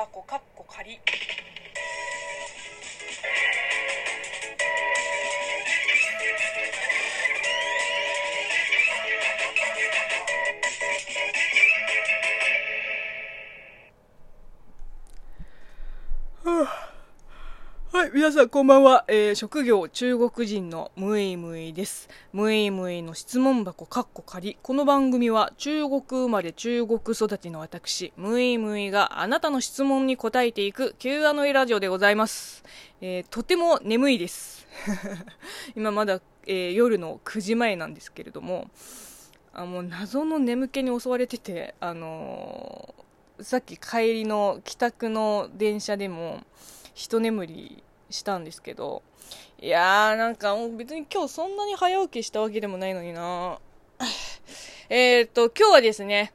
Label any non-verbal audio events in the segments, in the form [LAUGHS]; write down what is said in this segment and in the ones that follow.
箱かっこ仮。い、皆さんこんばんは。えー、職業中国人のムイムイです。ムイムイの質問箱かっこ仮。この番組は中国生まれ中国育ちの私、ムイムイがあなたの質問に答えていく Q&A ラジオでございます。えー、とても眠いです。[LAUGHS] 今まだ、えー、夜の9時前なんですけれども、あもう謎の眠気に襲われてて、あのさっき帰りの帰宅の電車でも、一眠りしたんですけど、いやーなんかもう別に今日そんなに早起きしたわけでもないのにな [LAUGHS] えっと、今日はですね、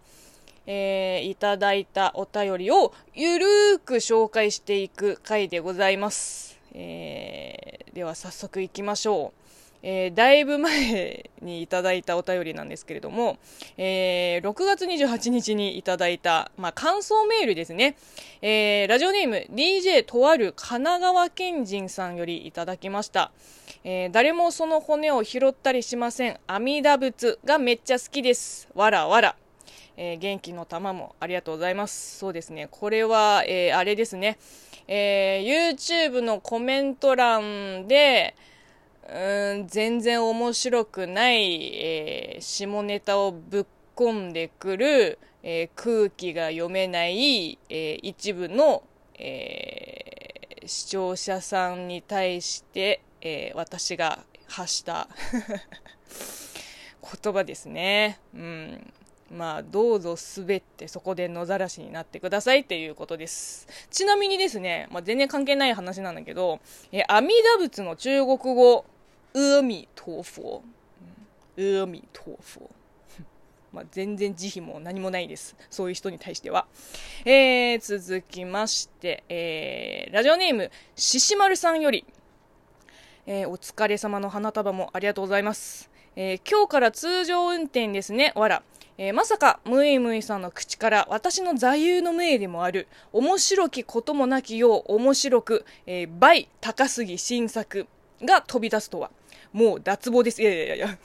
えー、いただいたお便りをゆるーく紹介していく回でございます。えー、では早速行きましょう。えー、だいぶ前にいただいたお便りなんですけれども、えー、6月28日にいただいた、まあ、感想メールですね。えー、ラジオネーム DJ とある神奈川県人さんよりいただきました。えー、誰もその骨を拾ったりしません。阿弥陀仏がめっちゃ好きです。わらわら。えー、元気の玉もありがとうございます。そうですね。これは、えー、あれですね。えー、YouTube のコメント欄で、うん、全然面白くない、えー、下ネタをぶっ込んでくる、えー、空気が読めない、えー、一部の、え視聴者さんに対して、え私が発した [LAUGHS] 言葉ですね。うん。まあ、どうぞ滑ってそこで野ざらしになってくださいっていうことです。ちなみにですね、まあ、全然関係ない話なんだけど、え阿弥陀仏の中国語、阿弥陀佛。阿弥陀佛。[LAUGHS] まあ、全然慈悲も何もないです。そういう人に対しては。えー、続きまして、えー、ラジオネーム、ししまるさんより、えー、お疲れ様の花束もありがとうございます。えー、今日から通常運転ですね。わら。えー、まさか、ムイムイさんの口から私の座右の銘でもある、面白きこともなきよう面白く、えー、倍高杉新作が飛び出すとは。もう脱帽です。いやいやいや。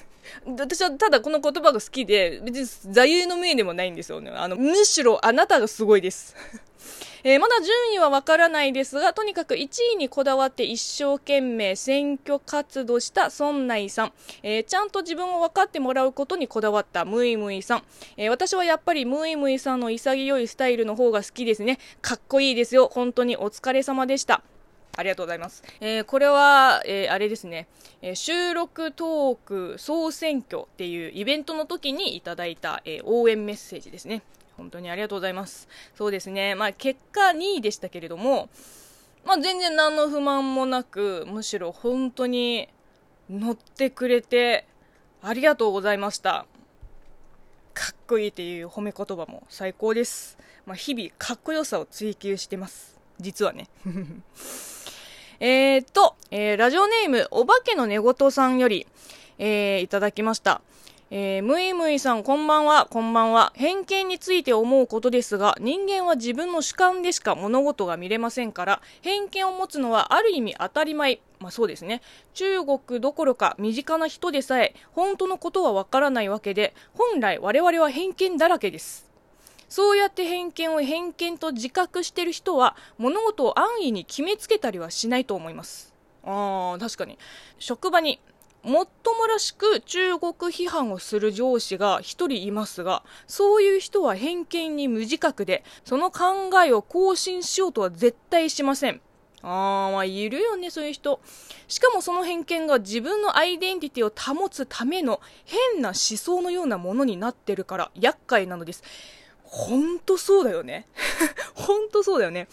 私はただこの言葉が好きで、別に座右の銘でもないんですよね。あの、むしろあなたがすごいです。[LAUGHS] えー、まだ順位はわからないですが、とにかく1位にこだわって一生懸命選挙活動した孫内さん、えー、ちゃんと自分を分かってもらうことにこだわったムイムイさん、えー、私はやっぱりムイムイさんの潔いスタイルの方が好きですね。かっこいいですよ。本当にお疲れ様でした。ありがとうございます。えー、これは、えー、あれですね、えー、収録トーク総選挙っていうイベントの時にいただいた、え応援メッセージですね。本当にありがとうございます。そうですね、まあ結果2位でしたけれども、まあ全然何の不満もなく、むしろ本当に乗ってくれてありがとうございました。かっこいいっていう褒め言葉も最高です。まあ、日々かっこよさを追求してます。実はね。えー、っと、えー、ラジオネーム、お化けの寝言さんより、えー、いただきました。えー、むいむいさん、こんばんは、こんばんは。偏見について思うことですが、人間は自分の主観でしか物事が見れませんから、偏見を持つのはある意味当たり前。まあそうですね。中国どころか身近な人でさえ、本当のことはわからないわけで、本来我々は偏見だらけです。そうやって偏見を偏見と自覚してる人は物事を安易に決めつけたりはしないと思いますあー確かに職場にもっともらしく中国批判をする上司が一人いますが、そういう人は偏見に無自覚で、その考えを更新しようとは絶対しません。あー、まあ、いるよね、そういう人。しかもその偏見が自分のアイデンティティを保つための変な思想のようなものになってるから厄介なのです。ほんとそうだよね。[LAUGHS] ほんとそうだよね。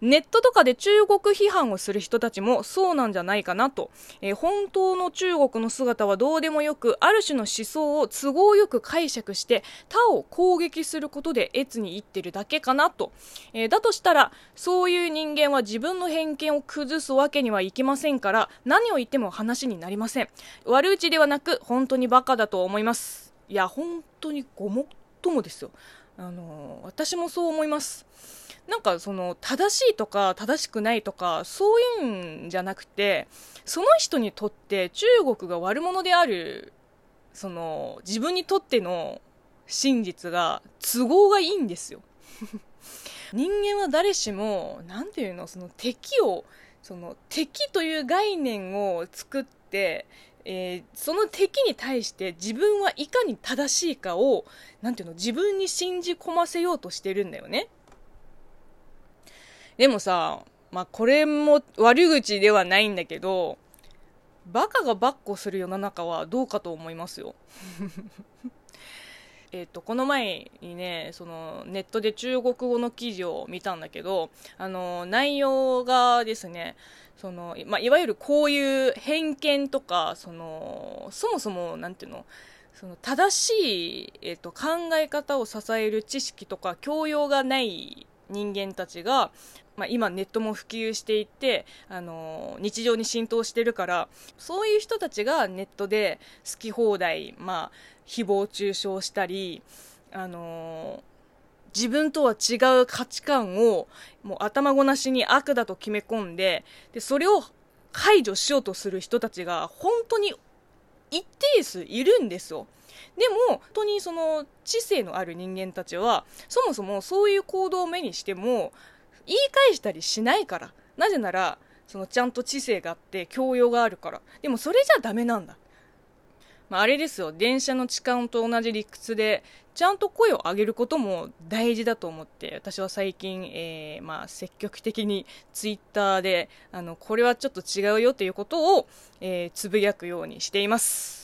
ネットとかで中国批判をする人たちもそうなんじゃないかなと。えー、本当の中国の姿はどうでもよく、ある種の思想を都合よく解釈して、他を攻撃することで越に言ってるだけかなと。えー、だとしたら、そういう人間は自分の偏見を崩すわけにはいきませんから、何を言っても話になりません。悪口ではなく、本当にバカだと思います。いや、本当にごもっともですよ。あの私もそう思います。なんかその正しいとか正しくないとかそういうんじゃなくてその人にとって中国が悪者であるその自分にとっての真実が都合がいいんですよ。[LAUGHS] 人間は誰しも何ていうのその敵をその敵という概念を作ってえー、その敵に対して自分はいかに正しいかを、なんていうの、自分に信じ込ませようとしてるんだよね。でもさ、まあこれも悪口ではないんだけど、バカがバッコする世の中はどうかと思いますよ。えっと、この前にね、そのネットで中国語の記事を見たんだけど、あの、内容がですね、その、まあ、いわゆるこういう偏見とか、その、そもそも、なんていうの、その正しい、えっと、考え方を支える知識とか教養がない人間たちが、まあ、今ネットも普及していて、あの日常に浸透してるからそういう人たちがネットで好き放題、まあ、誹謗中傷したり、あの自分とは違う価値観をもう頭ごなしに悪だと決め込んででそれを排除しようとする人たちが本当に一定数いるんですよ。でも、本当にその知性のある人間たちは、そもそもそういう行動を目にしても、言い返したりしないから。なぜなら、そのちゃんと知性があって教養があるから。でもそれじゃダメなんだ。まあ、あれですよ、電車の痴漢と同じ理屈で、ちゃんと声を上げることも大事だと思って、私は最近、えー、まあ、積極的にツイッターで、あの、これはちょっと違うよということを、えー、つぶやくようにしています。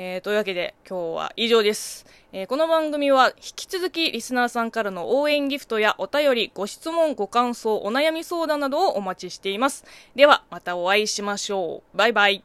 えー、というわけで今日は以上です、えー、この番組は引き続きリスナーさんからの応援ギフトやお便り、ご質問、ご感想、お悩み相談などをお待ちしています。ではまたお会いしましょう。バイバイ。